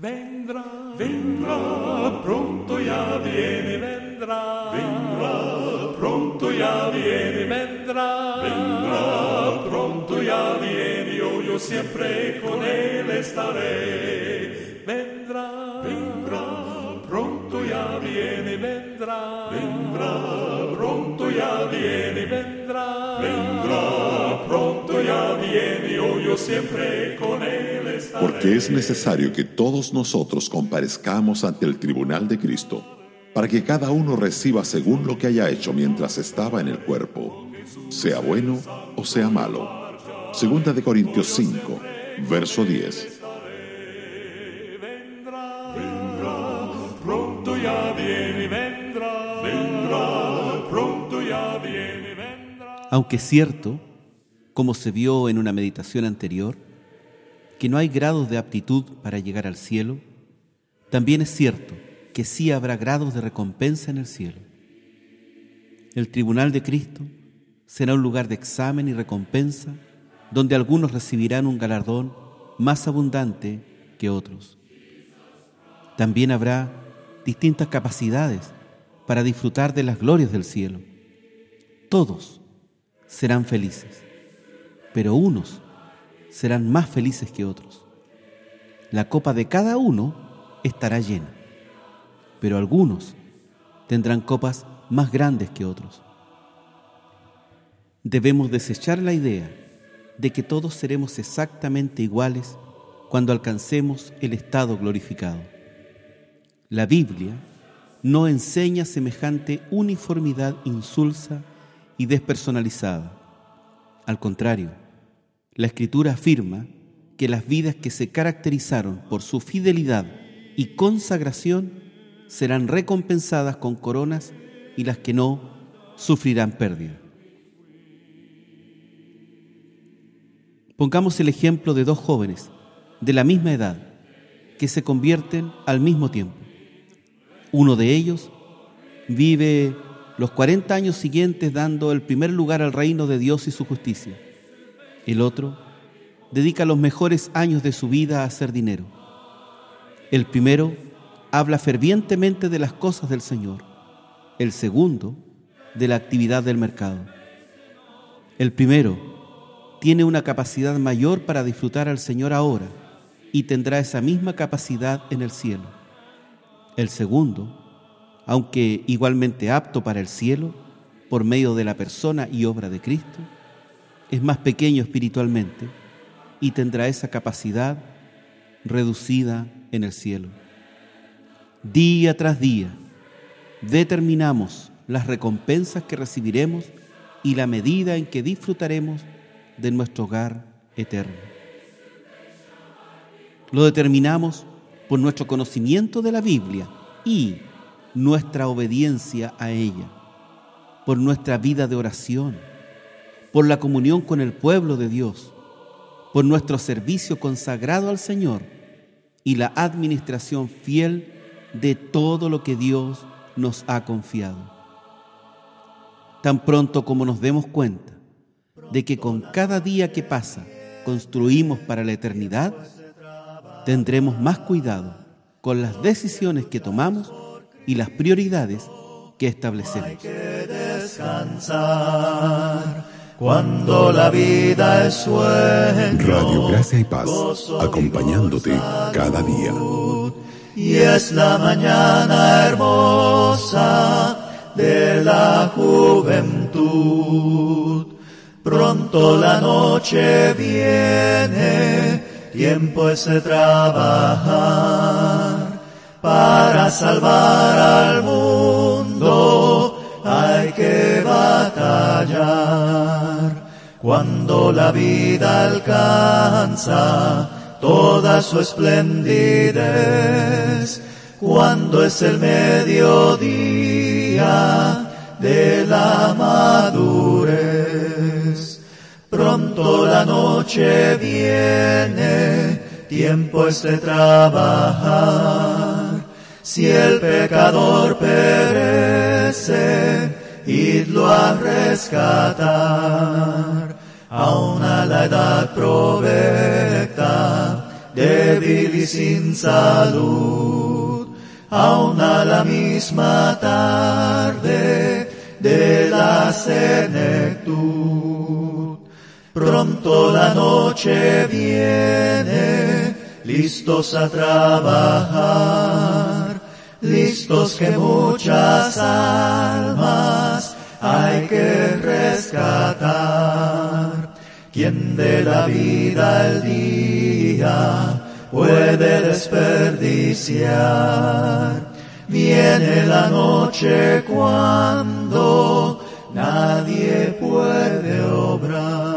Vendrá, vendrá, pronto ya viene, vendrá, vendrá, pronto ya viene, vendrá, vendrá, pronto ya viene, yo, yo siempre con él estaré. Vendrá, vendrá, pronto ya viene, vendrá, vendrá, pronto ya viene, vendrá, vendrá, pronto ya viene, yo, yo siempre con él estaré. Porque es necesario que todos nosotros comparezcamos ante el tribunal de Cristo, para que cada uno reciba según lo que haya hecho mientras estaba en el cuerpo, sea bueno o sea malo. Segunda de Corintios 5, verso 10. vendrá, pronto ya viene, vendrá, vendrá, pronto ya viene, vendrá. Aunque es cierto, como se vio en una meditación anterior, que no hay grados de aptitud para llegar al cielo, también es cierto que sí habrá grados de recompensa en el cielo. El tribunal de Cristo será un lugar de examen y recompensa donde algunos recibirán un galardón más abundante que otros. También habrá distintas capacidades para disfrutar de las glorias del cielo. Todos serán felices, pero unos serán más felices que otros. La copa de cada uno estará llena, pero algunos tendrán copas más grandes que otros. Debemos desechar la idea de que todos seremos exactamente iguales cuando alcancemos el estado glorificado. La Biblia no enseña semejante uniformidad insulsa y despersonalizada. Al contrario, la Escritura afirma que las vidas que se caracterizaron por su fidelidad y consagración serán recompensadas con coronas y las que no sufrirán pérdida. Pongamos el ejemplo de dos jóvenes de la misma edad que se convierten al mismo tiempo. Uno de ellos vive los 40 años siguientes dando el primer lugar al reino de Dios y su justicia. El otro dedica los mejores años de su vida a hacer dinero. El primero habla fervientemente de las cosas del Señor. El segundo, de la actividad del mercado. El primero tiene una capacidad mayor para disfrutar al Señor ahora y tendrá esa misma capacidad en el cielo. El segundo, aunque igualmente apto para el cielo, por medio de la persona y obra de Cristo, es más pequeño espiritualmente y tendrá esa capacidad reducida en el cielo. Día tras día determinamos las recompensas que recibiremos y la medida en que disfrutaremos de nuestro hogar eterno. Lo determinamos por nuestro conocimiento de la Biblia y nuestra obediencia a ella, por nuestra vida de oración, por la comunión con el pueblo de Dios, por nuestro servicio consagrado al Señor y la administración fiel de todo lo que Dios nos ha confiado. Tan pronto como nos demos cuenta de que con cada día que pasa construimos para la eternidad, tendremos más cuidado con las decisiones que tomamos y las prioridades que establecemos. descansar cuando la vida es sueño. Radio Gracia y Paz, acompañándote cada día. Y es la mañana hermosa de la juventud. Pronto la noche viene, tiempo es de trabajar para salvar al mundo. Cuando la vida alcanza toda su esplendidez, cuando es el mediodía de la madurez. Pronto la noche viene, tiempo es de trabajar. Si el pecador perece, idlo a rescatar. Aún a la edad provecta, débil y sin salud, aun a la misma tarde de la senectud. Pronto la noche viene, listos a trabajar, listos que muchas almas hay que rescatar. Quien de la vida el día puede desperdiciar. Viene la noche cuando nadie puede obrar.